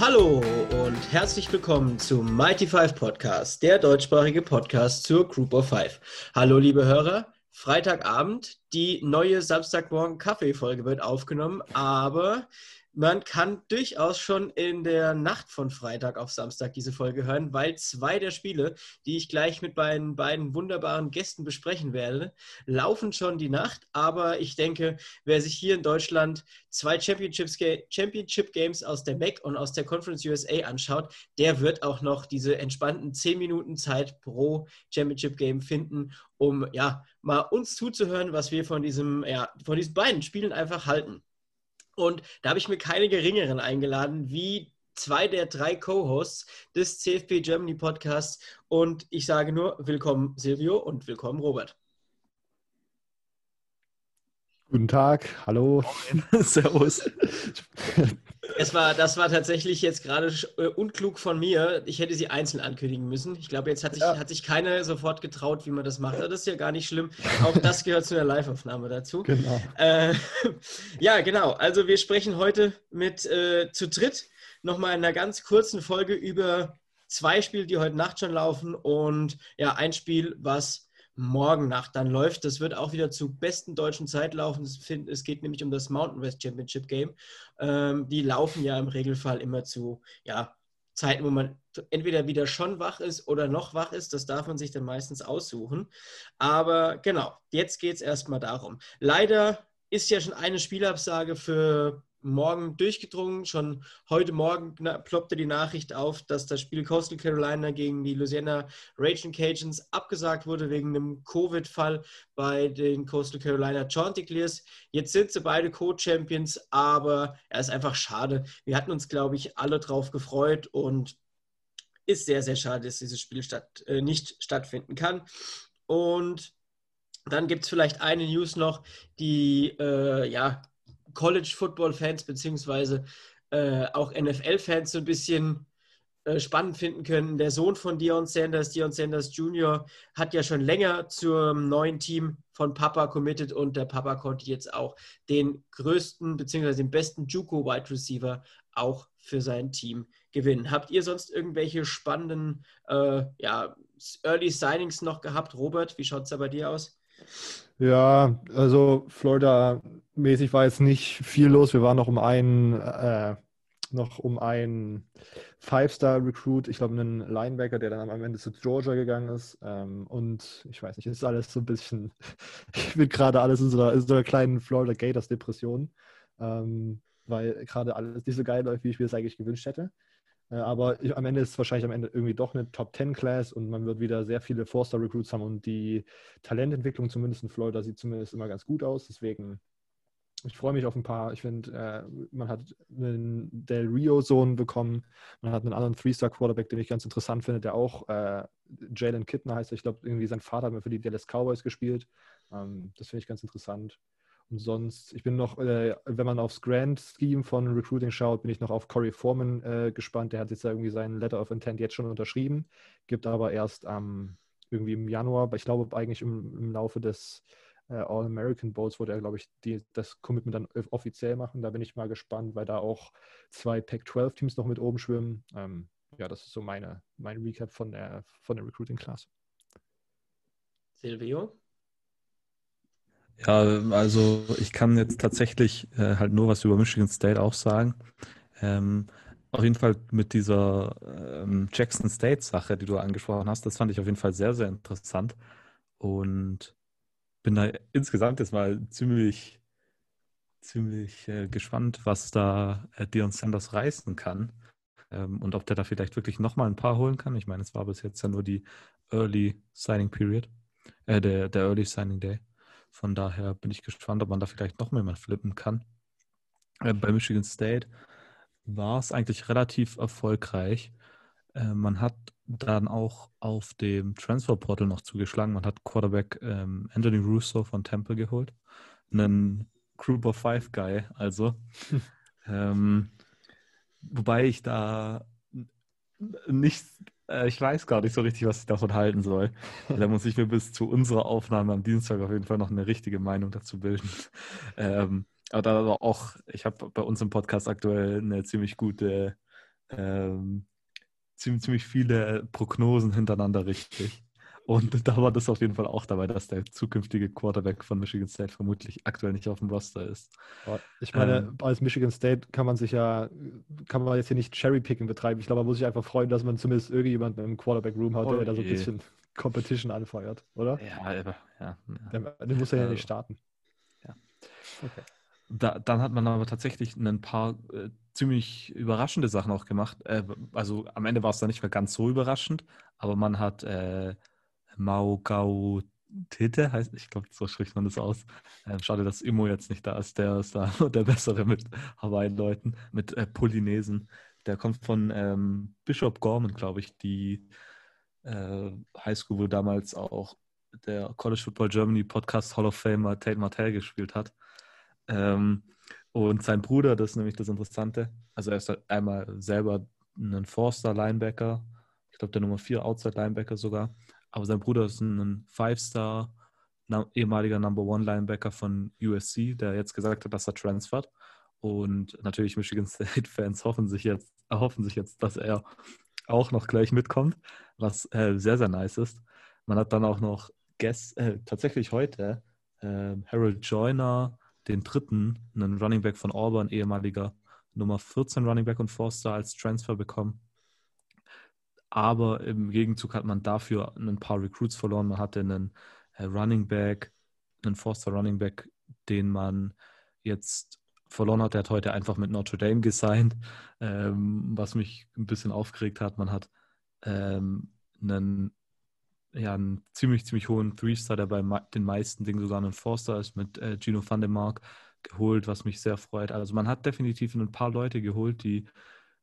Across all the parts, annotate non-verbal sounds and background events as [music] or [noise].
Hallo und herzlich willkommen zum Mighty Five Podcast, der deutschsprachige Podcast zur Group of Five. Hallo, liebe Hörer. Freitagabend, die neue Samstagmorgen Kaffee-Folge wird aufgenommen, aber man kann durchaus schon in der Nacht von Freitag auf Samstag diese Folge hören, weil zwei der Spiele, die ich gleich mit meinen beiden wunderbaren Gästen besprechen werde, laufen schon die Nacht. Aber ich denke, wer sich hier in Deutschland zwei Championship Games aus der MAC und aus der Conference USA anschaut, der wird auch noch diese entspannten 10 Minuten Zeit pro Championship Game finden, um ja mal uns zuzuhören, was wir von diesem, ja, von diesen beiden Spielen einfach halten. Und da habe ich mir keine geringeren eingeladen, wie zwei der drei Co-Hosts des CFP Germany Podcasts. Und ich sage nur willkommen Silvio und willkommen Robert. Guten Tag, hallo. [laughs] Servus. Es war, das war tatsächlich jetzt gerade äh, unklug von mir. Ich hätte sie einzeln ankündigen müssen. Ich glaube, jetzt hat sich, ja. hat sich keiner sofort getraut, wie man das macht. Das ist ja gar nicht schlimm. Auch das gehört zu einer Live-Aufnahme dazu. Genau. Äh, [laughs] ja, genau. Also wir sprechen heute mit äh, zu dritt nochmal in einer ganz kurzen Folge über zwei Spiele, die heute Nacht schon laufen und ja, ein Spiel, was morgen Nacht dann läuft. Das wird auch wieder zu besten deutschen Zeit laufen. Es geht nämlich um das Mountain West Championship Game. Ähm, die laufen ja im Regelfall immer zu ja, Zeiten, wo man entweder wieder schon wach ist oder noch wach ist. Das darf man sich dann meistens aussuchen. Aber genau, jetzt geht es erstmal darum. Leider ist ja schon eine Spielabsage für morgen durchgedrungen. Schon heute Morgen ploppte die Nachricht auf, dass das Spiel Coastal Carolina gegen die Louisiana Raging Cajuns abgesagt wurde wegen einem Covid-Fall bei den Coastal Carolina Chanticleers. Jetzt sind sie beide Co-Champions, aber er ist einfach schade. Wir hatten uns, glaube ich, alle drauf gefreut und ist sehr, sehr schade, dass dieses Spiel statt, äh, nicht stattfinden kann. Und dann gibt es vielleicht eine News noch, die äh, ja College-Football-Fans beziehungsweise äh, auch NFL-Fans so ein bisschen äh, spannend finden können. Der Sohn von Dion Sanders, Dion Sanders Jr., hat ja schon länger zum neuen Team von Papa committed und der Papa konnte jetzt auch den größten beziehungsweise den besten Juco-Wide Receiver auch für sein Team gewinnen. Habt ihr sonst irgendwelche spannenden äh, ja, Early Signings noch gehabt? Robert, wie schaut es da bei dir aus? Ja, also Florida-mäßig war jetzt nicht viel los. Wir waren noch um einen, äh, noch um einen Five-Star-Recruit, ich glaube einen Linebacker, der dann am Ende zu Georgia gegangen ist. Ähm, und ich weiß nicht, ist alles so ein bisschen, [laughs] ich bin gerade alles in so einer, in so einer kleinen Florida Gators-Depression, ähm, weil gerade alles nicht so geil läuft, wie ich mir das eigentlich gewünscht hätte. Äh, aber ich, am Ende ist es wahrscheinlich am Ende irgendwie doch eine Top 10 Class und man wird wieder sehr viele Forster Recruits haben und die Talententwicklung zumindest in Florida sieht zumindest immer ganz gut aus. Deswegen, ich freue mich auf ein paar. Ich finde, äh, man hat einen Del Rio-Sohn bekommen, man hat einen anderen Three-Star-Quarterback, den ich ganz interessant finde, der auch äh, Jalen Kittner heißt. Ich glaube, irgendwie sein Vater hat mir für die Dallas Cowboys gespielt. Ähm, das finde ich ganz interessant. Und sonst, ich bin noch, äh, wenn man aufs Grand Scheme von Recruiting schaut, bin ich noch auf Corey Foreman äh, gespannt. Der hat jetzt irgendwie seinen Letter of Intent jetzt schon unterschrieben, gibt aber erst ähm, irgendwie im Januar, ich glaube eigentlich im, im Laufe des All-American Bowls wurde er, glaube ich, die, das Commitment dann offiziell machen. Da bin ich mal gespannt, weil da auch zwei Pac-12-Teams noch mit oben schwimmen. Ähm, ja, das ist so meine, mein Recap von der, von der Recruiting-Class. Silvio? Ja, also ich kann jetzt tatsächlich äh, halt nur was über Michigan State auch sagen. Ähm, auf jeden Fall mit dieser ähm, Jackson State-Sache, die du angesprochen hast, das fand ich auf jeden Fall sehr, sehr interessant. Und bin da insgesamt jetzt mal ziemlich, ziemlich äh, gespannt, was da äh, Dion Sanders reißen kann. Ähm, und ob der da vielleicht wirklich nochmal ein paar holen kann. Ich meine, es war bis jetzt ja nur die Early Signing Period, äh, der, der Early Signing Day. Von daher bin ich gespannt, ob man da vielleicht noch mehr mal flippen kann. Äh, bei Michigan State war es eigentlich relativ erfolgreich. Äh, man hat dann auch auf dem Transfer Portal noch zugeschlagen. Man hat Quarterback ähm, Anthony Russo von Temple geholt. Einen Group of Five Guy, also. [laughs] ähm, wobei ich da nicht äh, ich weiß gar nicht so richtig, was ich davon halten soll. [laughs] Da muss ich mir bis zu unserer Aufnahme am Dienstag auf jeden Fall noch eine richtige Meinung dazu bilden. [laughs] Ähm, aber da auch, ich habe bei uns im Podcast aktuell eine ziemlich gute ähm, ziemlich, ziemlich viele Prognosen hintereinander richtig. Und da war das auf jeden Fall auch dabei, dass der zukünftige Quarterback von Michigan State vermutlich aktuell nicht auf dem Roster ist. Ich meine, ähm, als Michigan State kann man sich ja, kann man jetzt hier nicht Cherry-Picking betreiben. Ich glaube, man muss sich einfach freuen, dass man zumindest irgendjemanden im Quarterback-Room hat, oh der da so ein bisschen Competition anfeuert, oder? Ja, aber, ja. Der, der muss ja, ja nicht starten. Ja. Okay. Da, dann hat man aber tatsächlich ein paar äh, ziemlich überraschende Sachen auch gemacht. Äh, also am Ende war es dann nicht mehr ganz so überraschend, aber man hat äh, Mao Gao Tete heißt, ich glaube, so spricht man das aus. Ähm, schade, dass Immo jetzt nicht da ist. Der ist da [laughs] der Bessere mit Hawaii-Leuten, mit äh, Polynesen. Der kommt von ähm, Bishop Gorman, glaube ich, die äh, Highschool, wo damals auch der College Football Germany Podcast Hall of Famer Tate Martell gespielt hat. Ähm, und sein Bruder, das ist nämlich das Interessante. Also er ist halt einmal selber ein Forster Linebacker, ich glaube der Nummer 4 Outside Linebacker sogar. Aber sein Bruder ist ein Five-Star, ehemaliger Number One Linebacker von USC, der jetzt gesagt hat, dass er transfert. Und natürlich Michigan State-Fans [laughs] hoffen sich jetzt, erhoffen sich jetzt, dass er auch noch gleich mitkommt, was äh, sehr, sehr nice ist. Man hat dann auch noch Guess, äh, tatsächlich heute äh, Harold Joyner, den dritten, einen Running Back von Auburn, ehemaliger Nummer 14 Running Back und Four-Star als Transfer bekommen aber im Gegenzug hat man dafür ein paar Recruits verloren. Man hatte einen äh, Running Back, einen Forster Running Back, den man jetzt verloren hat. Der hat heute einfach mit Notre Dame gesigned, ähm, was mich ein bisschen aufgeregt hat. Man hat ähm, einen, ja, einen ziemlich, ziemlich hohen Three-Star, der bei den meisten Dingen sogar ein Forster ist, mit äh, Gino van der Mark geholt, was mich sehr freut. Also man hat definitiv ein paar Leute geholt, die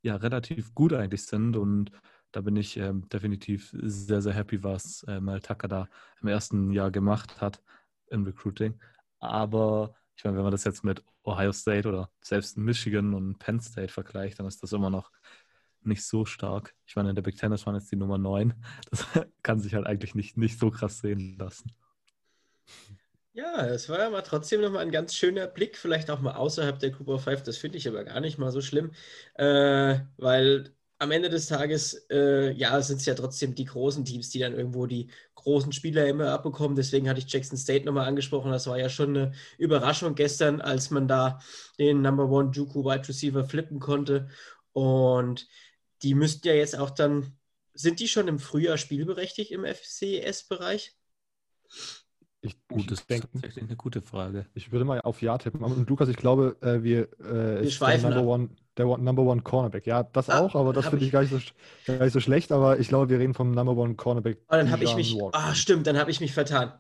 ja relativ gut eigentlich sind und da bin ich ähm, definitiv sehr, sehr happy, was äh, Mel Tucker da im ersten Jahr gemacht hat im Recruiting. Aber ich meine, wenn man das jetzt mit Ohio State oder selbst Michigan und Penn State vergleicht, dann ist das immer noch nicht so stark. Ich meine, in der Big Ten ist man jetzt die Nummer 9. [laughs] Das kann sich halt eigentlich nicht, nicht so krass sehen lassen. Ja, es war aber trotzdem nochmal ein ganz schöner Blick, vielleicht auch mal außerhalb der Cooper 5. Das finde ich aber gar nicht mal so schlimm, äh, weil am Ende des Tages, äh, ja, sind es ja trotzdem die großen Teams, die dann irgendwo die großen Spieler immer abbekommen. Deswegen hatte ich Jackson State nochmal angesprochen. Das war ja schon eine Überraschung gestern, als man da den Number One Juku Wide Receiver flippen konnte. Und die müssten ja jetzt auch dann, sind die schon im Frühjahr spielberechtigt im FCS-Bereich? Ich, Gut, das ist tatsächlich eine gute Frage. Ich würde mal auf Ja tippen. Und Lukas, ich glaube, äh, wir, äh, wir schweifen Number One, der Number One Cornerback. Ja, das ah, auch, aber das finde ich, gar nicht, so, gar nicht so schlecht. Aber ich glaube, wir reden vom Number One Cornerback. Oh, dann habe ich mich. Ah, stimmt, dann habe ich mich vertan.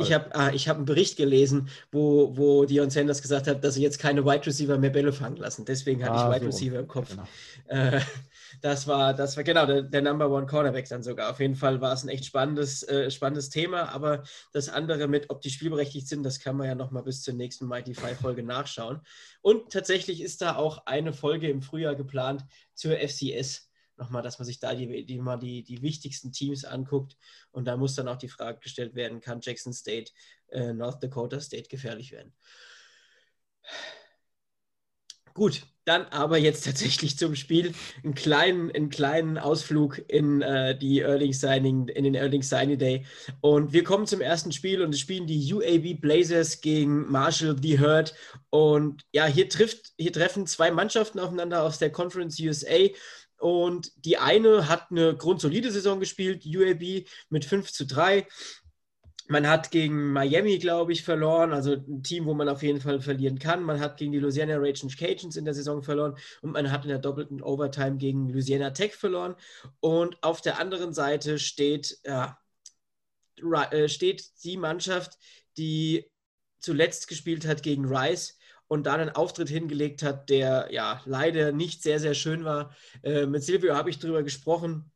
Ich habe ah, hab einen Bericht gelesen, wo, wo Dion Sanders gesagt hat, dass sie jetzt keine Wide Receiver mehr Bälle fangen lassen. Deswegen hatte ah, ich Wide so. Receiver im Kopf. Genau. Äh, das war, das war genau der, der, Number One Cornerback dann sogar. Auf jeden Fall war es ein echt spannendes, äh, spannendes Thema, aber das andere mit, ob die spielberechtigt sind, das kann man ja nochmal bis zur nächsten Mighty Five Folge nachschauen. Und tatsächlich ist da auch eine Folge im Frühjahr geplant zur FCS. Nochmal, dass man sich da die, die, mal die, die wichtigsten Teams anguckt. Und da muss dann auch die Frage gestellt werden, kann Jackson State, äh, North Dakota State gefährlich werden? Gut, dann aber jetzt tatsächlich zum Spiel einen kleinen, einen kleinen Ausflug in äh, die Early Signing, in den Early Signing Day. Und wir kommen zum ersten Spiel und es spielen die UAB Blazers gegen Marshall The Herd. Und ja, hier trifft, hier treffen zwei Mannschaften aufeinander aus der Conference USA. Und die eine hat eine grundsolide Saison gespielt, UAB mit 5 zu 3. Man hat gegen Miami, glaube ich, verloren, also ein Team, wo man auf jeden Fall verlieren kann. Man hat gegen die Louisiana Raging Cajuns in der Saison verloren und man hat in der doppelten Overtime gegen Louisiana Tech verloren. Und auf der anderen Seite steht, ja, äh, steht die Mannschaft, die zuletzt gespielt hat gegen Rice und da einen Auftritt hingelegt hat, der ja leider nicht sehr, sehr schön war. Äh, mit Silvio habe ich darüber gesprochen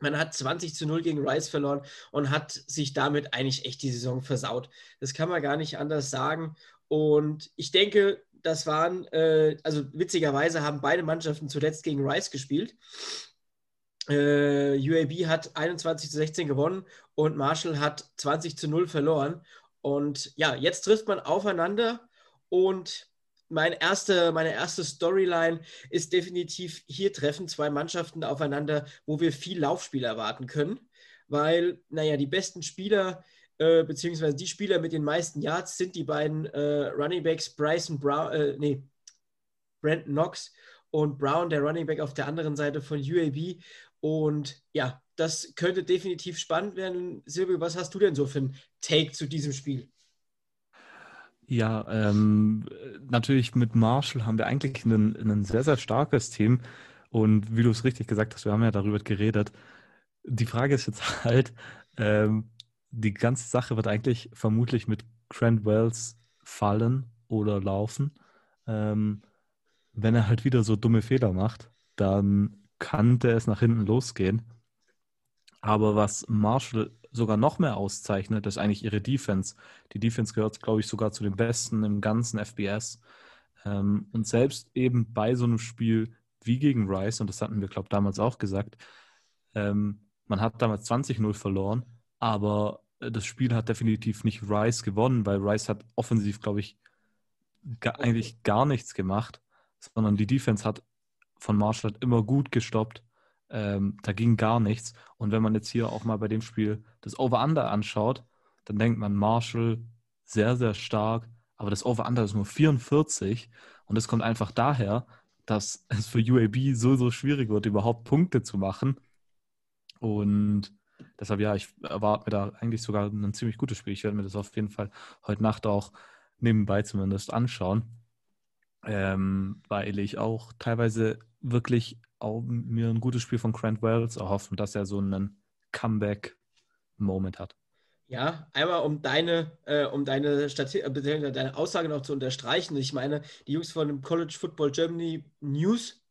man hat 20 zu 0 gegen Rice verloren und hat sich damit eigentlich echt die Saison versaut. Das kann man gar nicht anders sagen. Und ich denke, das waren, äh, also witzigerweise haben beide Mannschaften zuletzt gegen Rice gespielt. Äh, UAB hat 21 zu 16 gewonnen und Marshall hat 20 zu 0 verloren. Und ja, jetzt trifft man aufeinander und mein erste, meine erste Storyline ist definitiv, hier treffen zwei Mannschaften aufeinander, wo wir viel Laufspiel erwarten können, weil, naja, die besten Spieler, äh, beziehungsweise die Spieler mit den meisten Yards sind die beiden äh, Running Backs Bryson Brown, äh, nee, Brandon Knox und Brown, der Running Back auf der anderen Seite von UAB. Und ja, das könnte definitiv spannend werden. Silvio, was hast du denn so für ein Take zu diesem Spiel? Ja, ähm, natürlich mit Marshall haben wir eigentlich ein, sehr, sehr starkes Team. Und wie du es richtig gesagt hast, wir haben ja darüber geredet. Die Frage ist jetzt [laughs] halt, ähm, die ganze Sache wird eigentlich vermutlich mit Grant Wells fallen oder laufen. Ähm, wenn er halt wieder so dumme Fehler macht, dann kann der es nach hinten losgehen. Aber was Marshall sogar noch mehr auszeichnet, ist eigentlich ihre Defense. Die Defense gehört, glaube ich, sogar zu den besten im ganzen FBS. Ähm, und selbst eben bei so einem Spiel wie gegen Rice, und das hatten wir, glaube ich, damals auch gesagt, ähm, man hat damals 20-0 verloren, aber das Spiel hat definitiv nicht Rice gewonnen, weil Rice hat offensiv, glaube ich, gar, eigentlich gar nichts gemacht, sondern die Defense hat von Marshall immer gut gestoppt ähm, da ging gar nichts. Und wenn man jetzt hier auch mal bei dem Spiel das Over-Under anschaut, dann denkt man Marshall sehr, sehr stark. Aber das Over-Under ist nur 44. Und das kommt einfach daher, dass [laughs] es für UAB so, so schwierig wird, überhaupt Punkte zu machen. Und deshalb, ja, ich erwarte mir da eigentlich sogar ein ziemlich gutes Spiel. Ich werde mir das auf jeden Fall heute Nacht auch nebenbei zumindest anschauen. Ähm, weil ich auch teilweise wirklich auch mir ein gutes Spiel von Grant Wells erhoffen, dass er so einen Comeback-Moment hat. Ja, einmal um deine, äh, um deine, Stati äh, deine Aussage noch zu unterstreichen. Ich meine, die Jungs von dem College Football Germany News,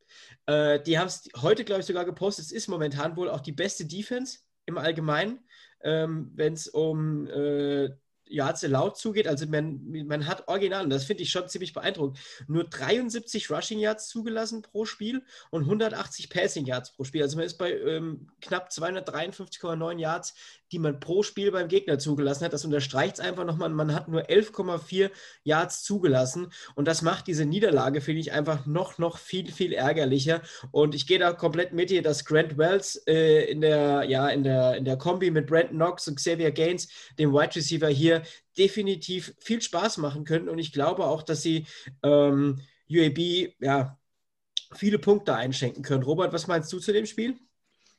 äh, die haben es heute, glaube ich, sogar gepostet. Es ist momentan wohl auch die beste Defense im Allgemeinen, ähm, wenn es um äh, Yards laut zugeht. Also man, man hat original, und das finde ich schon ziemlich beeindruckend, nur 73 Rushing Yards zugelassen pro Spiel und 180 Passing Yards pro Spiel. Also man ist bei ähm, knapp 253,9 Yards, die man pro Spiel beim Gegner zugelassen hat. Das unterstreicht es einfach nochmal. Man hat nur 11,4 Yards zugelassen und das macht diese Niederlage, finde ich, einfach noch, noch viel, viel ärgerlicher. Und ich gehe da komplett mit dir, dass Grant Wells äh, in, der, ja, in, der, in der Kombi mit Brandon Knox und Xavier Gaines, dem Wide Receiver hier, definitiv viel Spaß machen können. Und ich glaube auch, dass sie ähm, UAB ja, viele Punkte einschenken können. Robert, was meinst du zu dem Spiel?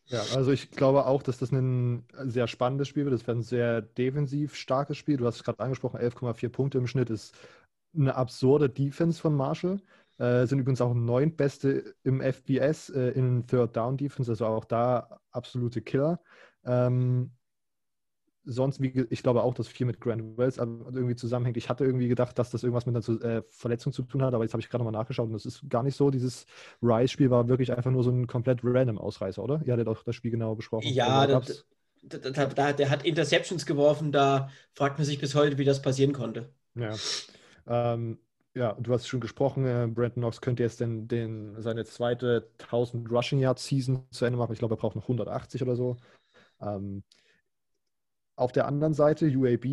Ja, also ich glaube auch, dass das ein sehr spannendes Spiel wird. Das wird ein sehr defensiv starkes Spiel. Du hast es gerade angesprochen, 11,4 Punkte im Schnitt ist eine absurde Defense von Marshall. Äh, sind übrigens auch neun Beste im FBS äh, in Third Down Defense, also auch da absolute Killer. Ähm, sonst, wie, ich glaube auch, dass viel mit Grant Wells irgendwie zusammenhängt. Ich hatte irgendwie gedacht, dass das irgendwas mit einer äh, Verletzung zu tun hat, aber jetzt habe ich gerade nochmal nachgeschaut und das ist gar nicht so. Dieses Rise-Spiel war wirklich einfach nur so ein komplett random Ausreißer, oder? Ihr hattet auch das Spiel genau besprochen. Ja, da, da, da, der hat Interceptions geworfen, da fragt man sich bis heute, wie das passieren konnte. Ja. Ähm, ja, du hast schon gesprochen, äh, Brandon Knox könnte jetzt den, den, seine zweite 1000 Rushing Yard Season zu Ende machen. Ich glaube, er braucht noch 180 oder so. Ähm, auf der anderen Seite, UAB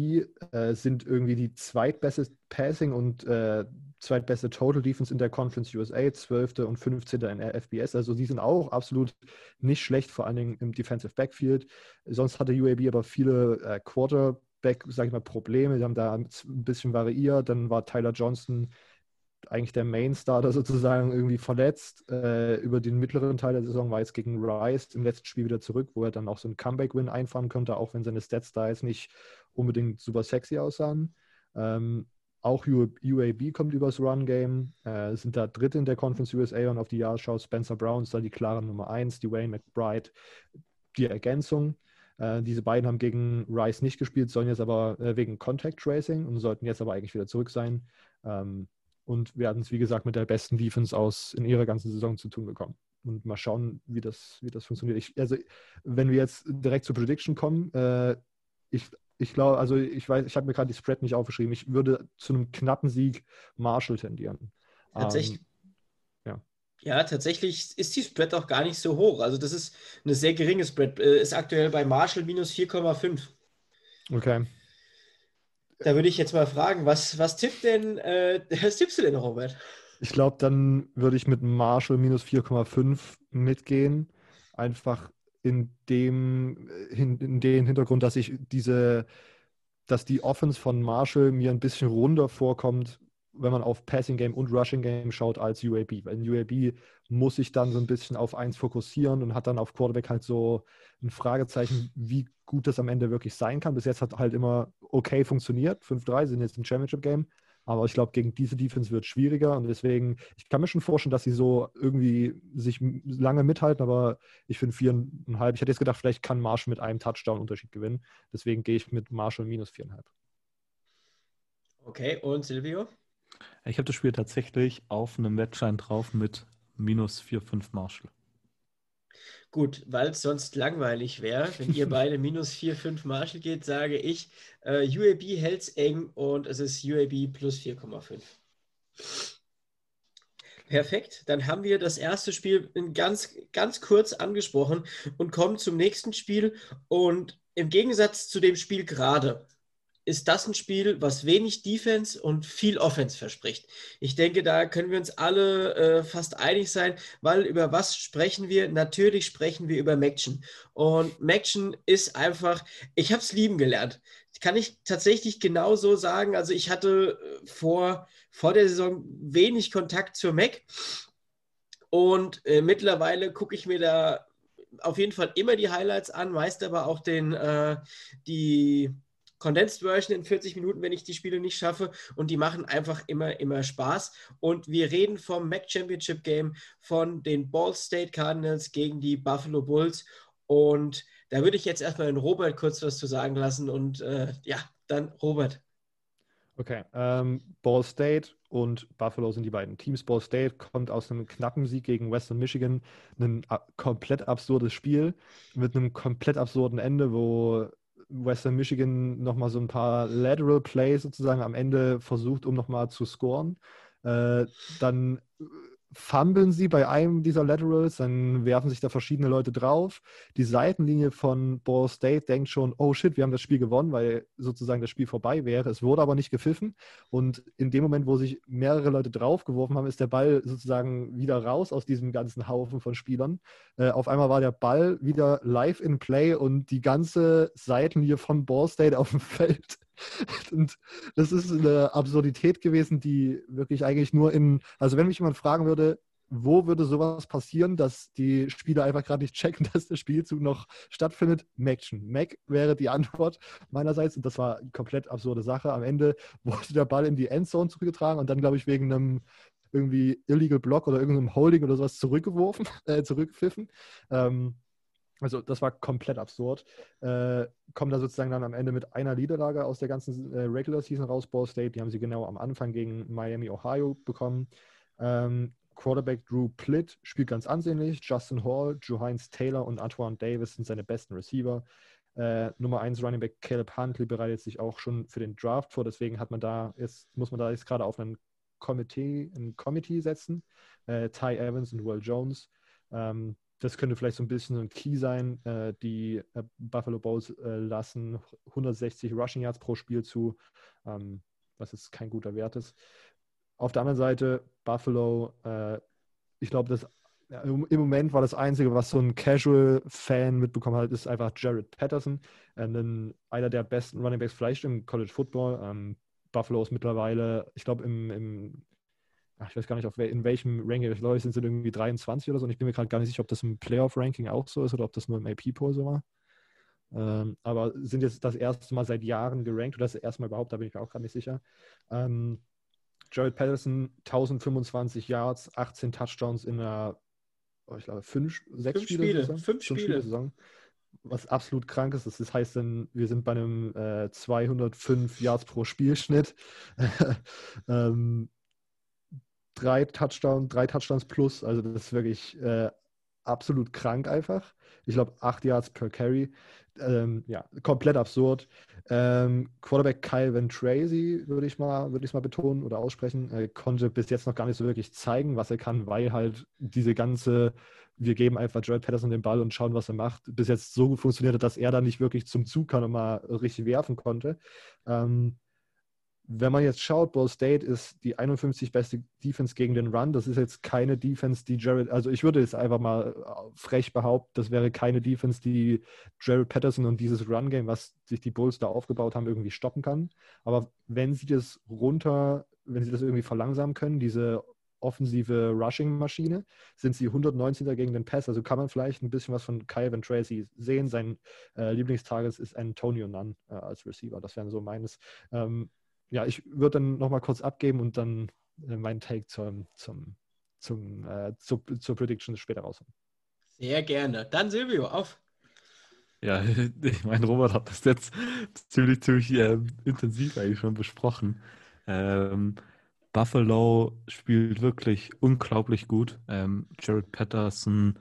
äh, sind irgendwie die zweitbeste Passing und äh, zweitbeste Total Defense in der Conference USA, 12. und 15. in der FBS. Also sie sind auch absolut nicht schlecht, vor allen Dingen im Defensive Backfield. Sonst hatte UAB aber viele äh, Quarterback, sag ich mal, Probleme. Sie haben da ein bisschen variiert. Dann war Tyler Johnson eigentlich der Main-Starter sozusagen irgendwie verletzt. Äh, über den mittleren Teil der Saison war jetzt gegen Rice im letzten Spiel wieder zurück, wo er dann auch so einen Comeback-Win einfahren konnte, auch wenn seine Stats da jetzt nicht unbedingt super sexy aussahen. Ähm, auch UAB kommt übers Run-Game, äh, sind da Dritte in der Conference USA und auf die Jahre schaut Spencer Brown ist da die klare Nummer 1, die Wayne McBride die Ergänzung. Äh, diese beiden haben gegen Rice nicht gespielt, sollen jetzt aber äh, wegen Contact Tracing und sollten jetzt aber eigentlich wieder zurück sein. Ähm, und werden es, wie gesagt, mit der besten Defense aus in ihrer ganzen Saison zu tun bekommen. Und mal schauen, wie das, wie das funktioniert. Ich, also, wenn wir jetzt direkt zur Prediction kommen, äh, ich, ich glaube, also ich weiß, ich habe mir gerade die Spread nicht aufgeschrieben. Ich würde zu einem knappen Sieg Marshall tendieren. Tatsächlich. Ähm, ja. ja, tatsächlich ist die Spread auch gar nicht so hoch. Also das ist eine sehr geringe Spread. Äh, ist aktuell bei Marshall minus 4,5. Okay Da würde ich jetzt mal fragen, was, was tippt denn, äh, [laughs] was tippst du denn, Robert? Ich glaube, dann würde ich mit Marshall minus 4,5 mitgehen. Einfach in dem, in, in dem Hintergrund, dass ich diese, dass die Offense von Marshall mir ein bisschen runder vorkommt, wenn man auf Passing Game und Rushing Game schaut als UAB. Weil in UAB muss ich dann so ein bisschen auf eins fokussieren und hat dann auf Quarterback halt so ein Fragezeichen, wie gut das am Ende wirklich sein kann. Bis jetzt hat halt immer okay funktioniert. 5-3 sind jetzt im Championship Game. Aber ich glaube, gegen diese Defense wird es schwieriger und deswegen, ich kann mir schon vorstellen, dass sie so irgendwie sich lange mithalten, aber ich finde viereinhalb. Ich hätte jetzt gedacht, vielleicht kann Marshall mit einem Touchdown-Unterschied gewinnen. Deswegen gehe ich mit Marshall minus viereinhalb. Okay, und Silvio? Ich habe das Spiel tatsächlich auf einem Wettschein drauf mit minus 4,5 Marshall. Gut, weil es sonst langweilig wäre, wenn ihr [laughs] beide minus 4,5 Marshall geht, sage ich, äh, UAB hält es eng und es ist UAB plus 4,5. Perfekt, dann haben wir das erste Spiel ganz, ganz kurz angesprochen und kommen zum nächsten Spiel. Und im Gegensatz zu dem Spiel gerade ist das ein Spiel, was wenig Defense und viel Offense verspricht. Ich denke, da können wir uns alle äh, fast einig sein, weil über was sprechen wir? Natürlich sprechen wir über Maction. Und Maction ist einfach, ich habe es lieben gelernt. Kann ich tatsächlich genauso sagen. Also ich hatte äh, vor, vor der Saison wenig Kontakt zur Mac. Und äh, mittlerweile gucke ich mir da auf jeden Fall immer die Highlights an, meist aber auch den, äh, die Condensed Version in 40 Minuten, wenn ich die Spiele nicht schaffe. Und die machen einfach immer, immer Spaß. Und wir reden vom MAC Championship Game von den Ball State Cardinals gegen die Buffalo Bulls. Und da würde ich jetzt erstmal den Robert kurz was zu sagen lassen. Und äh, ja, dann Robert. Okay, ähm, Ball State und Buffalo sind die beiden Teams. Ball State kommt aus einem knappen Sieg gegen Western Michigan. Ein komplett absurdes Spiel mit einem komplett absurden Ende, wo Western Michigan nochmal so ein paar Lateral Plays sozusagen am Ende versucht, um nochmal zu scoren. Äh, dann fummeln sie bei einem dieser Laterals, dann werfen sich da verschiedene Leute drauf. Die Seitenlinie von Ball State denkt schon, oh shit, wir haben das Spiel gewonnen, weil sozusagen das Spiel vorbei wäre. Es wurde aber nicht gepfiffen. Und in dem Moment, wo sich mehrere Leute draufgeworfen haben, ist der Ball sozusagen wieder raus aus diesem ganzen Haufen von Spielern. Äh, auf einmal war der Ball wieder live in Play und die ganze Seitenlinie von Ball State auf dem [laughs] Feld. [laughs] Und das ist eine Absurdität gewesen, die wirklich eigentlich nur in, also wenn mich jemand fragen würde, wo würde sowas passieren, dass die Spieler einfach gerade nicht checken, [laughs] dass der Spielzug noch stattfindet? Maction. Mac wäre die Antwort meinerseits und das war eine komplett absurde Sache. Am Ende wurde der Ball in die Endzone zurückgetragen und dann, glaube ich, wegen einem irgendwie Illegal Block oder irgendeinem Holding oder sowas zurückgeworfen, [laughs] äh, zurückgepfiffen. Ähm, also das war komplett absurd. Äh, kommen da sozusagen dann am Ende mit einer Niederlage aus der ganzen äh, Regular Season raus, Ball State. Die haben sie genau am Anfang gegen Miami, Ohio bekommen. Ähm, Quarterback Drew Plitt spielt ganz ansehnlich. Justin Hall, Joe Heinz Taylor und Antoine Davis sind seine besten Receiver. Äh, Nummer 1 Running Back Caleb Huntley bereitet sich auch schon für den Draft vor. Deswegen hat man da jetzt, muss man da jetzt gerade auf einen Committee, ein Committee setzen. Äh, Ty Evans und Will Jones. Ähm, das könnte vielleicht so ein bisschen ein Key sein. Äh, die äh, Buffalo Bulls äh, lassen 160 Rushing Yards pro Spiel zu, ähm, was jetzt kein guter Wert ist. Auf der anderen Seite, Buffalo, äh, ich glaube, das im Moment war das Einzige, was so ein Casual-Fan mitbekommen hat, ist einfach Jared Patterson, äh, einer der besten Running Backs vielleicht im College Football. Ähm, Buffalo ist mittlerweile, ich glaube, im, im ach, ich weiß gar nicht, auf, in welchem Ranking, ich glaube, sind sie irgendwie 23 oder so und ich bin mir gerade gar nicht sicher, ob das im Playoff-Ranking auch so ist oder ob das nur im AP-Poll so war. Ähm, aber sind jetzt das erste Mal seit Jahren gerankt oder das erste Mal überhaupt, da bin ich mir auch gerade nicht sicher. Ähm, Jared Patterson, 1025 Yards, 18 Touchdowns in einer, oh, ich glaube, fünf, sechs fünf Spiele, Spiele fünf, fünf Spiele. Saison, was absolut krank ist. Das heißt dann, wir sind bei einem äh, 205 Yards pro Spielschnitt. [laughs] ähm, drei Touchdowns, drei Touchdowns plus. Also das ist wirklich äh, absolut krank einfach. Ich glaube, acht Yards per Carry. Ähm, ja, komplett absurd. Ähm, Quarterback Kyle Van Tracy, würde ich mal, ich mal betonen oder aussprechen, äh, konnte bis jetzt noch gar nicht so wirklich zeigen, was er kann, weil halt diese ganze, wir geben einfach Jared Patterson den Ball und schauen, was er macht, bis jetzt so gut funktioniert hat, dass er da nicht wirklich zum Zug kann und mal richtig werfen konnte. Ähm, wenn man jetzt schaut, Ball State ist die 51 beste Defense gegen den Run. Das ist jetzt keine Defense, die Jared, also ich würde jetzt einfach mal äh, frech behaupten, das wäre keine Defense, die Jared Patterson und dieses Run-Game, was sich die Bulls da aufgebaut haben, irgendwie stoppen kann. Aber wenn sie das runter, wenn sie das irgendwie verlangsamen können, diese offensive Rushing-Maschine, sind sie 119er gegen den Pass. Also kann man vielleicht ein bisschen was von Kyle Van Tracy sehen. Sein äh, Lieblingstarget ist Antonio Nunn äh, als Receiver. Das wäre so meines. Ähm, ja, ich würde dann nochmal kurz abgeben und dann äh, meinen Take zum, zum, zum, äh, zur, zur Prediction später rausholen. Sehr gerne. Dann Silvio, auf. Ja, [laughs] ich meine, Robert hat das jetzt ziemlich, ziemlich äh, intensiv eigentlich schon besprochen. Ähm, Buffalo spielt wirklich unglaublich gut. Ähm, Jared Patterson,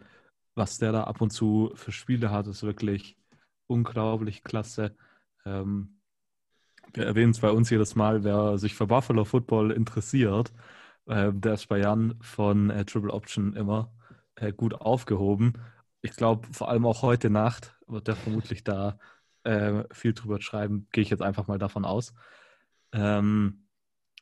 was der da ab und zu für Spiele hat, ist wirklich unglaublich klasse. Ähm, wir erwähnen es bei uns jedes Mal, wer sich für Buffalo Football interessiert, äh, der ist bei Jan von äh, Triple Option immer äh, gut aufgehoben. Ich glaube, vor allem auch heute Nacht wird der vermutlich da äh, viel drüber schreiben. Gehe ich jetzt einfach mal davon aus. Ähm,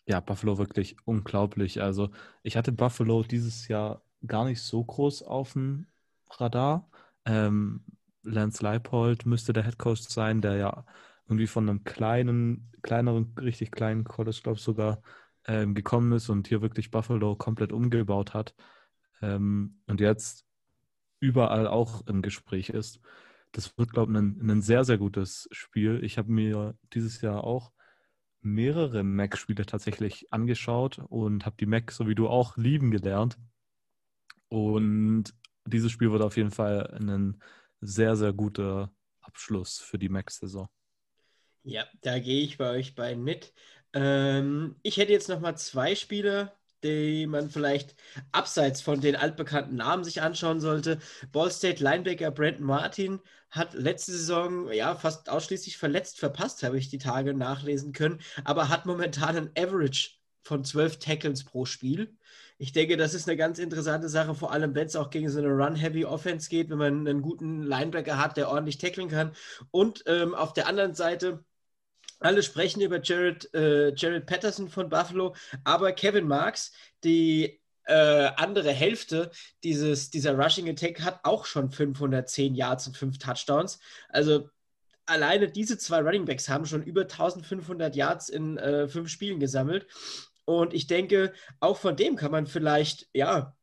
ja, Buffalo wirklich unglaublich. Also, ich hatte Buffalo dieses Jahr gar nicht so groß auf dem Radar. Ähm, Lance Leipold müsste der Head Coach sein, der ja irgendwie von einem kleinen, kleineren, richtig kleinen College, glaube ich sogar, ähm, gekommen ist und hier wirklich Buffalo komplett umgebaut hat ähm, und jetzt überall auch im Gespräch ist. Das wird, glaube ich, ein, ein sehr, sehr gutes Spiel. Ich habe mir dieses Jahr auch mehrere Mac-Spiele tatsächlich angeschaut und habe die Mac, so wie du auch, lieben gelernt. Und dieses Spiel wird auf jeden Fall ein sehr, sehr guter Abschluss für die Mac-Saison. Ja, da gehe ich bei euch beiden mit. Ähm, ich hätte jetzt noch mal zwei Spiele, die man vielleicht abseits von den altbekannten Namen sich anschauen sollte. Ball State Linebacker Brandon Martin hat letzte Saison ja fast ausschließlich verletzt verpasst, habe ich die Tage nachlesen können, aber hat momentan ein Average von zwölf Tackles pro Spiel. Ich denke, das ist eine ganz interessante Sache, vor allem wenn es auch gegen so eine Run-Heavy-Offense geht, wenn man einen guten Linebacker hat, der ordentlich tackeln kann. Und ähm, auf der anderen Seite alle sprechen über Jared, äh, Jared Patterson von Buffalo, aber Kevin Marks, die äh, andere Hälfte dieses, dieser Rushing Attack, hat auch schon 510 Yards und 5 Touchdowns. Also alleine diese zwei Running Backs haben schon über 1500 Yards in äh, fünf Spielen gesammelt. Und ich denke, auch von dem kann man vielleicht, ja,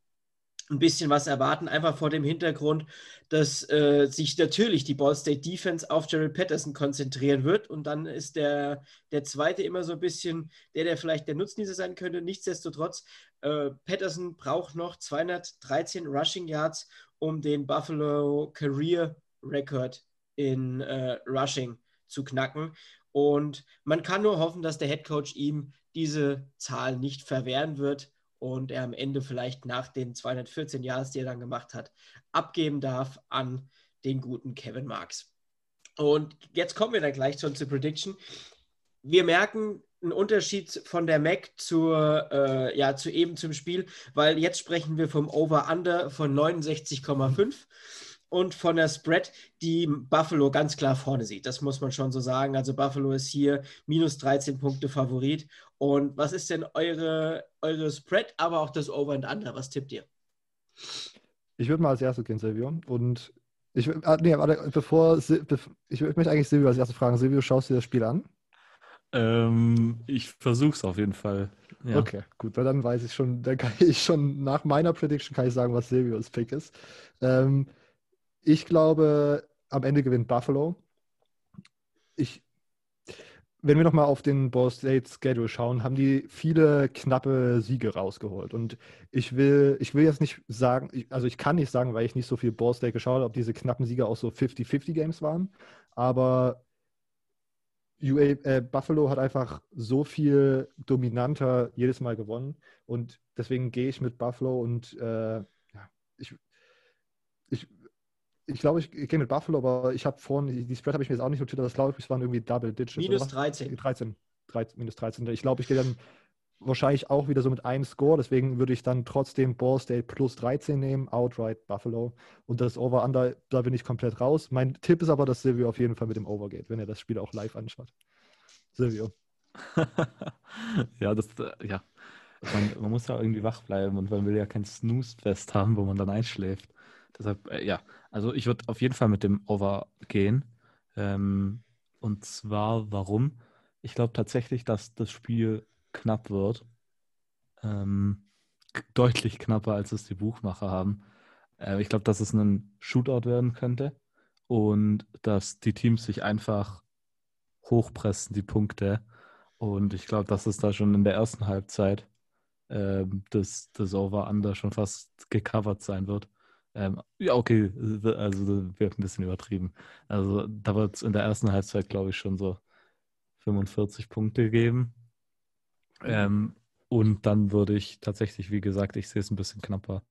ein bisschen was erwarten, einfach vor dem Hintergrund, dass äh, sich natürlich die Ball State Defense auf Jared Patterson konzentrieren wird und dann ist der, der zweite immer so ein bisschen der, der vielleicht der Nutznießer sein könnte. Nichtsdestotrotz, äh, Patterson braucht noch 213 Rushing Yards, um den Buffalo Career Record in äh, Rushing zu knacken. Und man kann nur hoffen, dass der Head Coach ihm diese Zahl nicht verwehren wird und er am Ende vielleicht nach den 214 Jahren, die er dann gemacht hat, abgeben darf an den guten Kevin Marks. Und jetzt kommen wir dann gleich schon zur Prediction. Wir merken einen Unterschied von der Mac zur, äh, ja, zu eben zum Spiel, weil jetzt sprechen wir vom Over-Under von 69,5 und von der Spread, die Buffalo ganz klar vorne sieht. Das muss man schon so sagen. Also Buffalo ist hier minus 13 Punkte Favorit. Und was ist denn eure, eure Spread, aber auch das Over and Under? Was tippt ihr? Ich würde mal als erstes gehen, Silvio. Und ich, ah, nee, warte, bevor, ich möchte eigentlich Silvio als erstes fragen. Silvio, schaust du dir das Spiel an? Ähm, ich versuche es auf jeden Fall. Ja. Okay, gut, weil dann weiß ich schon, dann kann ich schon nach meiner Prediction kann ich sagen, was Silvios Pick ist. Ähm, ich glaube, am Ende gewinnt Buffalo. Ich, wenn wir nochmal auf den Ball State Schedule schauen, haben die viele knappe Siege rausgeholt. Und ich will, ich will jetzt nicht sagen, also ich kann nicht sagen, weil ich nicht so viel Ball State geschaut habe, ob diese knappen Siege auch so 50-50 Games waren. Aber UA, äh, Buffalo hat einfach so viel dominanter jedes Mal gewonnen. Und deswegen gehe ich mit Buffalo und äh, ja, ich, ich ich glaube, ich, ich gehe mit Buffalo, aber ich habe vorhin, die Spread habe ich mir jetzt auch nicht notiert, das glaube ich, es waren irgendwie Double Digits. Minus 13. 13. 13. Minus 13. Ich glaube, ich gehe dann wahrscheinlich auch wieder so mit einem Score, deswegen würde ich dann trotzdem Ball State plus 13 nehmen, Outright Buffalo. Und das Over-Under, da bin ich komplett raus. Mein Tipp ist aber, dass Silvio auf jeden Fall mit dem Over geht, wenn er das Spiel auch live anschaut. Silvio. [laughs] ja, das, äh, ja. Man, man, muss ja irgendwie wach bleiben und man will ja kein Snooze-Fest haben, wo man dann einschläft. Deshalb, äh, ja, also ich würde auf jeden Fall mit dem Over gehen. Ähm, und zwar, warum? Ich glaube tatsächlich, dass das Spiel knapp wird. Ähm, deutlich knapper, als es die Buchmacher haben. Äh, ich glaube, dass es ein Shootout werden könnte und dass die Teams sich einfach hochpressen, die Punkte. Und ich glaube, dass es da schon in der ersten Halbzeit ähm, das, das Over-Under schon fast gecovert sein wird. Ähm, ja, okay, also das wird ein bisschen übertrieben. Also da wird es in der ersten Halbzeit, glaube ich, schon so 45 Punkte geben. Ähm, und dann würde ich tatsächlich, wie gesagt, ich sehe es ein bisschen knapper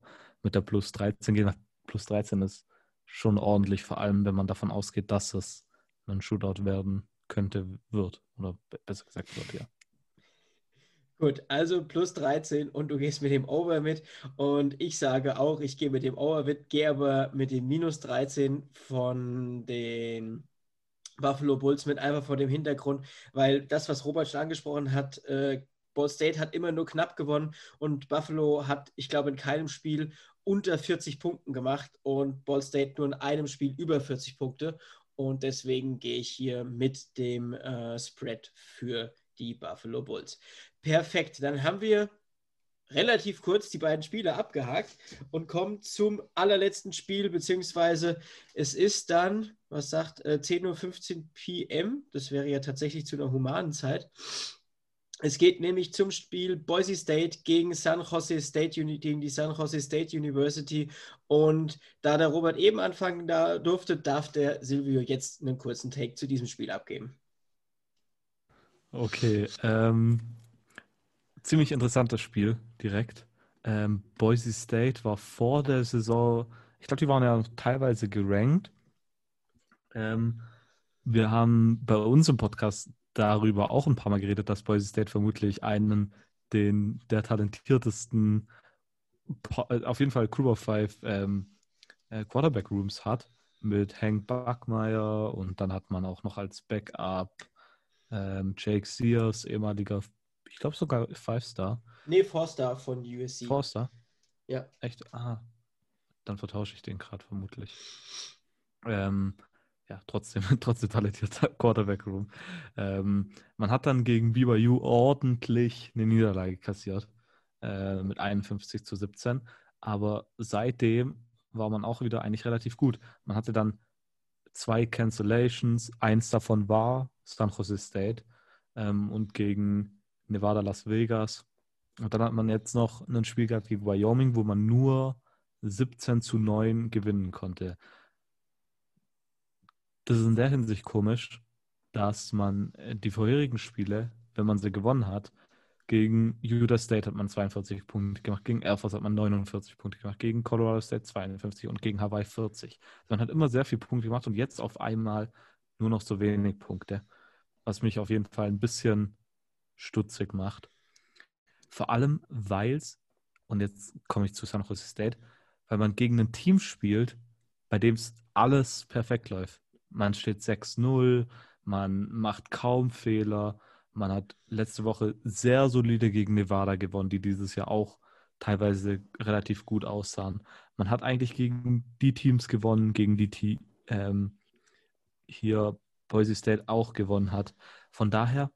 mit der Plus 13 gehen. Plus 13 ist schon ordentlich, vor allem wenn man davon ausgeht, dass es ein Shootout werden könnte, wird. Oder besser gesagt wird, ja. Gut, also plus 13 und du gehst mit dem Over mit. Und ich sage auch, ich gehe mit dem Over mit, gehe aber mit dem minus 13 von den Buffalo Bulls mit, einfach vor dem Hintergrund, weil das, was Robert schon angesprochen hat, äh, Ball State hat immer nur knapp gewonnen und Buffalo hat, ich glaube, in keinem Spiel unter 40 Punkten gemacht und Ball State nur in einem Spiel über 40 Punkte. Und deswegen gehe ich hier mit dem äh, Spread für die Buffalo Bulls. Perfekt, dann haben wir relativ kurz die beiden Spiele abgehakt und kommen zum allerletzten Spiel, beziehungsweise es ist dann, was sagt, äh, 10.15 Uhr PM, das wäre ja tatsächlich zu einer humanen Zeit. Es geht nämlich zum Spiel Boise State gegen San Jose State gegen die San Jose State University. Und da der Robert eben anfangen da durfte, darf der Silvio jetzt einen kurzen Take zu diesem Spiel abgeben. Okay, ähm, ziemlich interessantes Spiel direkt. Ähm, Boise State war vor der Saison, ich glaube, die waren ja teilweise gerankt. Ähm, wir haben bei uns im Podcast darüber auch ein paar Mal geredet, dass Boise State vermutlich einen den, der talentiertesten, äh, auf jeden Fall Crew of Five ähm, äh, Quarterback Rooms hat, mit Hank Buckmeyer und dann hat man auch noch als Backup ähm, Jake Sears, ehemaliger, ich glaube sogar Five-Star. Nee, Four-Star von USC. Four-Star? Ja. Echt? Ah, dann vertausche ich den gerade vermutlich. Ähm, ja, trotzdem, [laughs] trotzdem talentierter Quarterback-Room. Ähm, man hat dann gegen BYU ordentlich eine Niederlage kassiert äh, mit 51 zu 17. Aber seitdem war man auch wieder eigentlich relativ gut. Man hatte dann zwei Cancellations. Eins davon war San Jose State ähm, und gegen Nevada Las Vegas. Und dann hat man jetzt noch ein Spiel gehabt gegen Wyoming, wo man nur 17 zu 9 gewinnen konnte das ist in der Hinsicht komisch, dass man äh, die vorherigen Spiele, wenn man sie gewonnen hat, gegen Utah State hat man 42 Punkte gemacht, gegen Air Force hat man 49 Punkte gemacht, gegen Colorado State 52 und gegen Hawaii 40. Man hat immer sehr viele Punkte gemacht und jetzt auf einmal nur noch so wenig Punkte, was mich auf jeden Fall ein bisschen stutzig macht. Vor allem, weil es, und jetzt komme ich zu San Jose State, weil man gegen ein Team spielt, bei dem es alles perfekt läuft. Man steht 6-0, man macht kaum Fehler. Man hat letzte Woche sehr solide gegen Nevada gewonnen, die dieses Jahr auch teilweise relativ gut aussahen. Man hat eigentlich gegen die Teams gewonnen, gegen die die ähm, hier Boise State auch gewonnen hat. Von daher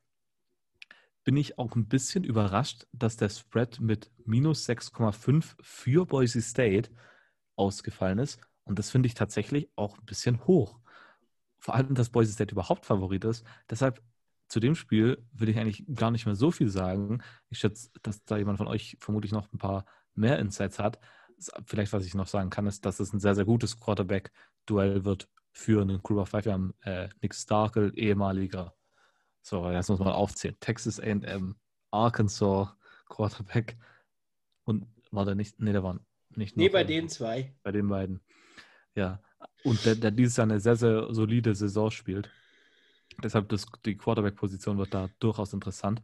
bin ich auch ein bisschen überrascht, dass der Spread mit minus 6,5 für Boise State ausgefallen ist. Und das finde ich tatsächlich auch ein bisschen hoch vor allem, dass Boise State überhaupt Favorit ist. Deshalb zu dem Spiel will ich eigentlich gar nicht mehr so viel sagen. Ich schätze, dass da jemand von euch vermutlich noch ein paar mehr Insights hat. Vielleicht, was ich noch sagen kann, ist, dass es ein sehr, sehr gutes Quarterback-Duell wird für einen Crew of Five. Wir haben äh, Nick Starkel, ehemaliger, so, jetzt muss man aufzählen, Texas A&M, Arkansas Quarterback und war der nicht, nee, der war nicht Nee, bei den zwei. Bei den beiden. Ja, und der, der dieses Jahr eine sehr, sehr solide Saison spielt. Deshalb das, die Quarterback-Position wird da durchaus interessant.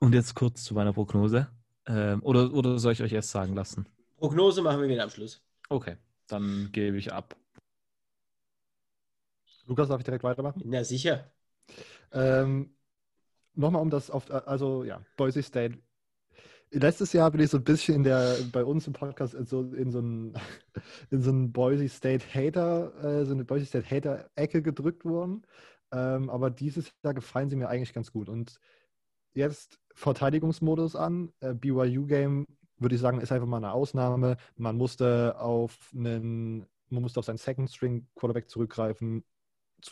Und jetzt kurz zu meiner Prognose. Ähm, oder, oder soll ich euch erst sagen lassen? Prognose machen wir wieder am Schluss. Okay, dann gebe ich ab. Lukas, darf ich direkt weitermachen? Na sicher. Ähm, Nochmal um das auf, also ja, Boise State. Letztes Jahr bin ich so ein bisschen in der, bei uns im Podcast in so, in so einen, [laughs] in so einen Boise State Hater, äh, so eine Boise State Hater-Ecke gedrückt worden. Ähm, aber dieses Jahr gefallen sie mir eigentlich ganz gut. Und jetzt Verteidigungsmodus an. Äh, BYU-Game, würde ich sagen, ist einfach mal eine Ausnahme. Man musste auf einen, man musste auf seinen Second String Quarterback zurückgreifen.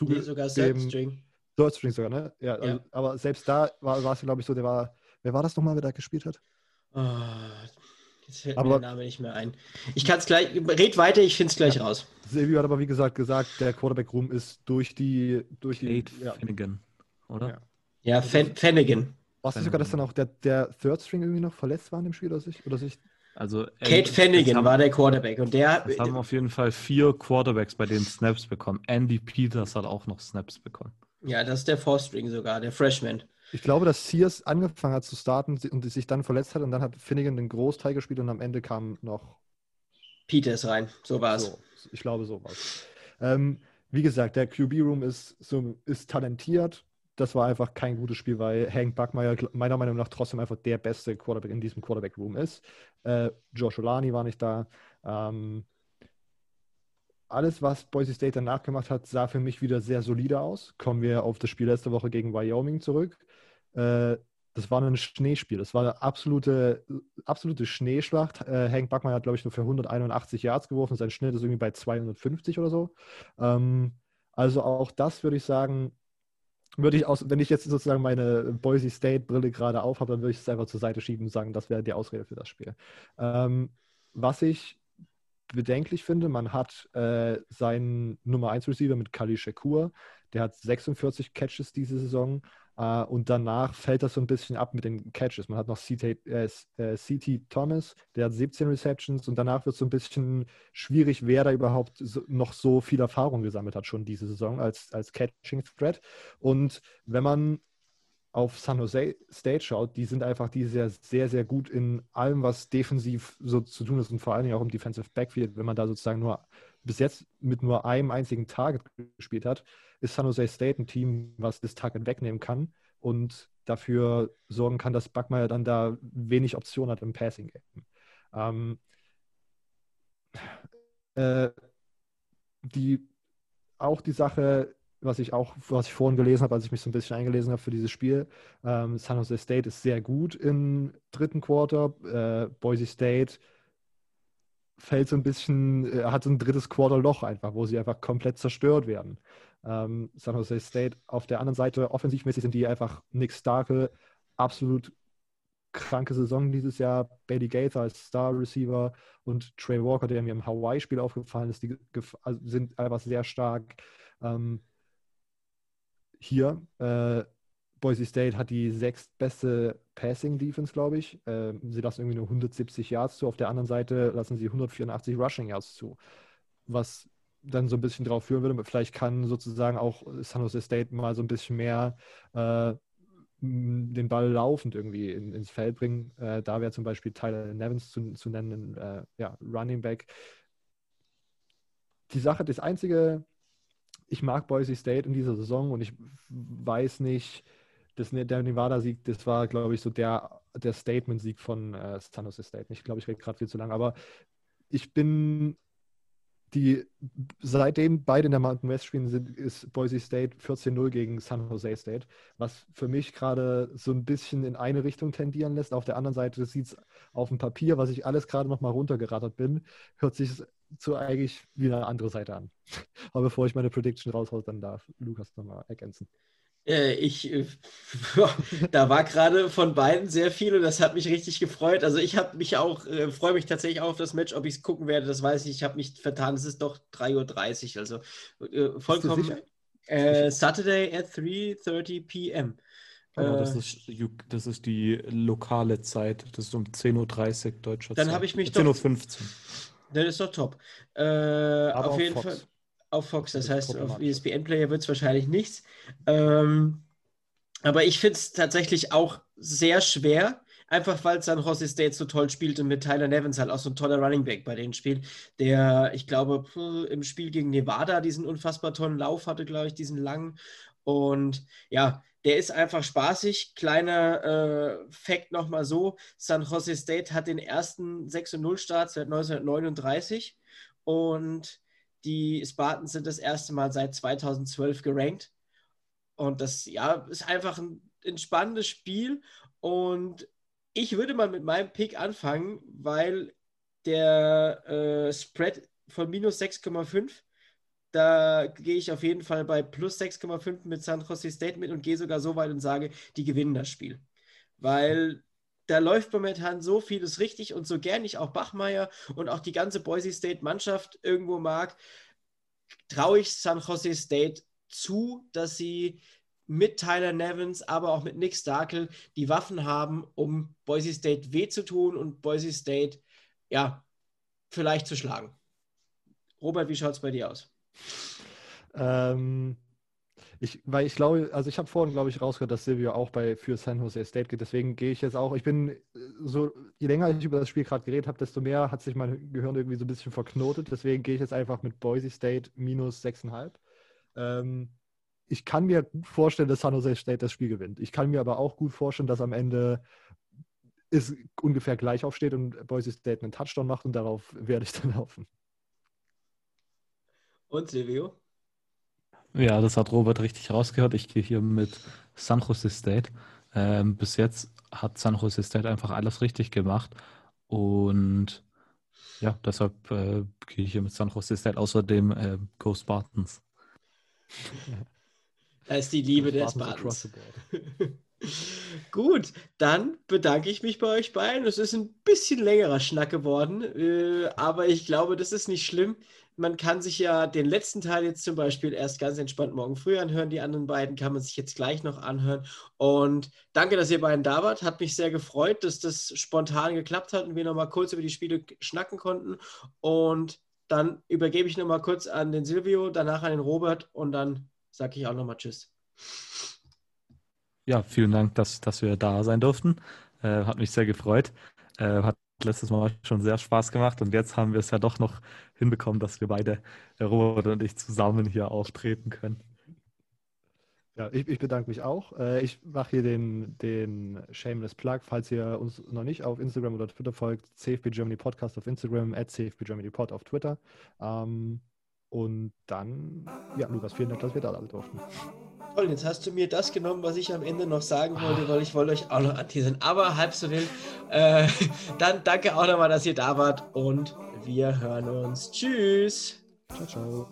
Nee, sogar Third String. Third String sogar, ne? Ja, ja. Also, aber selbst da war, war es, glaube ich, so, der war, wer war das nochmal, wer da gespielt hat? Oh, jetzt fällt aber, mir der Name nicht mehr ein. Ich kann es gleich, red weiter, ich finde es gleich ja. raus. Silvio hat aber, wie gesagt, gesagt, der Quarterback-Room ist durch die, durch die, ja. Finnegan, oder? Ja, ja Fennigan. War es nicht sogar, dass dann auch der, der Third String irgendwie noch verletzt war in dem Spiel oder sich? Oder sich? Also, Kate Fennigan war der Quarterback und der. Es haben auf jeden Fall vier Quarterbacks bei den Snaps bekommen. Andy Peters hat auch noch Snaps bekommen. Ja, das ist der Fourth String sogar, der Freshman. Ich glaube, dass Sears angefangen hat zu starten und sich dann verletzt hat und dann hat Finnegan den Großteil gespielt und am Ende kam noch Peters rein. So war es. So, ich glaube, so war es. Ähm, wie gesagt, der QB-Room ist, so, ist talentiert, das war einfach kein gutes Spiel, weil Hank Backmeyer meiner Meinung nach trotzdem einfach der beste Quarterback in diesem Quarterback-Room ist. Äh, Josh Olani war nicht da. Ähm, alles, was Boise State danach gemacht hat, sah für mich wieder sehr solide aus. Kommen wir auf das Spiel letzte Woche gegen Wyoming zurück. Äh, das war ein Schneespiel. Das war eine absolute, absolute Schneeschlacht. Äh, Hank Backmeyer hat, glaube ich, nur für 181 Yards geworfen. Sein Schnitt ist irgendwie bei 250 oder so. Ähm, also auch das würde ich sagen, würde ich aus, wenn ich jetzt sozusagen meine Boise State-Brille gerade auf habe, dann würde ich es einfach zur Seite schieben und sagen, das wäre die Ausrede für das Spiel. Ähm, was ich bedenklich finde, man hat äh, seinen Nummer 1 Receiver mit Kali Shakur, der hat 46 Catches diese Saison, Uh, und danach fällt das so ein bisschen ab mit den Catches. Man hat noch CT, äh, äh Thomas, der hat 17 Receptions und danach wird es so ein bisschen schwierig, wer da überhaupt so, noch so viel Erfahrung gesammelt hat schon diese Saison als, als Catching Threat. Und wenn man auf San Jose State schaut, die sind einfach die sehr, sehr, sehr gut in allem, was defensiv so zu tun ist und vor allen Dingen auch im Defensive Backfield, wenn man da sozusagen nur bis jetzt mit nur einem einzigen Target gespielt hat, ist San Jose State ein Team, was das Target wegnehmen kann und dafür sorgen kann, dass Backmeier dann da wenig Optionen hat im Passing Game. Ähm, äh, die, auch die Sache, was ich auch, was ich vorhin gelesen habe, als ich mich so ein bisschen eingelesen habe für dieses Spiel, ähm, San Jose State ist sehr gut im dritten Quarter. Äh, Boise State fällt so ein bisschen, äh, hat so ein drittes Quarter-Loch einfach, wo sie einfach komplett zerstört werden. Ähm, San Jose State auf der anderen Seite, offensivmäßig sind die einfach Nick Starke, absolut kranke Saison dieses Jahr. Bailey Gates als Star Receiver und Trey Walker, der mir im Hawaii-Spiel aufgefallen ist, die also sind einfach sehr stark. Ähm, hier, äh, Boise State hat die sechstbeste Passing Defense, glaube ich. Äh, sie lassen irgendwie nur 170 Yards zu. Auf der anderen Seite lassen sie 184 Rushing Yards zu. Was dann so ein bisschen drauf führen würde. Vielleicht kann sozusagen auch San Jose State mal so ein bisschen mehr äh, den Ball laufend irgendwie in, ins Feld bringen. Äh, da wäre zum Beispiel Tyler Nevins zu, zu nennen, äh, ja, Running Back. Die Sache, das einzige, ich mag Boise State in dieser Saison und ich weiß nicht, das, der Nevada-Sieg, das war, glaube ich, so der, der Statement-Sieg von äh, San Jose State. Ich glaube, ich rede gerade viel zu lang, aber ich bin die seitdem beide in der Mountain West spielen, sind, ist Boise State 14-0 gegen San Jose State, was für mich gerade so ein bisschen in eine Richtung tendieren lässt. Auf der anderen Seite sieht es auf dem Papier, was ich alles gerade nochmal runtergerattert bin, hört sich so eigentlich wie eine andere Seite an. [laughs] Aber bevor ich meine Prediction raushaue, dann darf Lukas nochmal ergänzen. Äh, ich, äh, [laughs] da war gerade von beiden sehr viel und das hat mich richtig gefreut. Also ich habe mich auch, äh, freue mich tatsächlich auch auf das Match. Ob ich es gucken werde, das weiß ich. Ich habe mich vertan. Es ist doch 3.30 Uhr, also äh, vollkommen. Äh, Saturday at 3.30 p.m. Genau, das, ist, das ist die lokale Zeit. Das ist um 10.30 Uhr deutscher Zeit. Dann habe ich mich 10.15 Uhr. Das ist doch top. auf jeden Fox. Fall auf Fox, das, das heißt, auf ESPN-Player wird es wahrscheinlich nichts. Ähm, aber ich finde es tatsächlich auch sehr schwer, einfach weil San Jose State so toll spielt und mit Tyler Nevins halt auch so ein toller Running Back bei denen spielt, der, ich glaube, im Spiel gegen Nevada diesen unfassbar tollen Lauf hatte, glaube ich, diesen langen. Und ja, der ist einfach spaßig. Kleiner äh, Fact nochmal so: San Jose State hat den ersten 6-0-Start seit 1939 und die Spartans sind das erste Mal seit 2012 gerankt. Und das ja, ist einfach ein, ein spannendes Spiel. Und ich würde mal mit meinem Pick anfangen, weil der äh, Spread von minus 6,5 da gehe ich auf jeden Fall bei plus 6,5 mit San Jose State mit und gehe sogar so weit und sage, die gewinnen das Spiel. Weil da läuft momentan so vieles richtig und so gern ich auch Bachmeier und auch die ganze Boise State Mannschaft irgendwo mag, traue ich San Jose State zu, dass sie mit Tyler Nevins, aber auch mit Nick Starkel die Waffen haben, um Boise State weh zu tun und Boise State, ja, vielleicht zu schlagen. Robert, wie schaut es bei dir aus? Ähm, ich, weil ich glaube, also ich habe vorhin, glaube ich, rausgehört, dass Silvio auch bei für San Jose State geht. Deswegen gehe ich jetzt auch. Ich bin so, je länger ich über das Spiel gerade geredet habe, desto mehr hat sich mein Gehirn irgendwie so ein bisschen verknotet. Deswegen gehe ich jetzt einfach mit Boise State minus 6,5. Ähm, ich kann mir gut vorstellen, dass San Jose State das Spiel gewinnt. Ich kann mir aber auch gut vorstellen, dass am Ende es ungefähr gleich aufsteht und Boise State einen Touchdown macht und darauf werde ich dann laufen. Und Silvio? Ja, das hat Robert richtig rausgehört. Ich gehe hier mit San Jose State. Ähm, bis jetzt hat San Jose State einfach alles richtig gemacht. Und ja, deshalb äh, gehe ich hier mit San Jose State. Außerdem äh, Go Spartans. Da [laughs] ist die Liebe der Spartans. [laughs] Gut, dann bedanke ich mich bei euch beiden. Es ist ein bisschen längerer Schnack geworden, äh, aber ich glaube, das ist nicht schlimm man kann sich ja den letzten Teil jetzt zum Beispiel erst ganz entspannt morgen früh anhören. Die anderen beiden kann man sich jetzt gleich noch anhören. Und danke, dass ihr beiden da wart. Hat mich sehr gefreut, dass das spontan geklappt hat und wir nochmal kurz über die Spiele schnacken konnten. Und dann übergebe ich nochmal kurz an den Silvio, danach an den Robert und dann sage ich auch nochmal Tschüss. Ja, vielen Dank, dass, dass wir da sein durften. Äh, hat mich sehr gefreut. Äh, hat letztes Mal schon sehr Spaß gemacht und jetzt haben wir es ja doch noch hinbekommen, dass wir beide, Robert und ich, zusammen hier auftreten können. Ja, ich, ich bedanke mich auch. Äh, ich mache hier den, den Shameless Plug. Falls ihr uns noch nicht auf Instagram oder Twitter folgt, CFB Germany Podcast auf Instagram, at CFB Germany Pod auf Twitter. Ähm, und dann, ja, Lukas, vielen Dank, dass wir da alle durften. Toll, jetzt hast du mir das genommen, was ich am Ende noch sagen wollte, weil ich wollte euch auch noch anteasern. Aber halb so wild. Äh, dann danke auch nochmal, dass ihr da wart und wir hören uns. Tschüss. Ciao, ciao.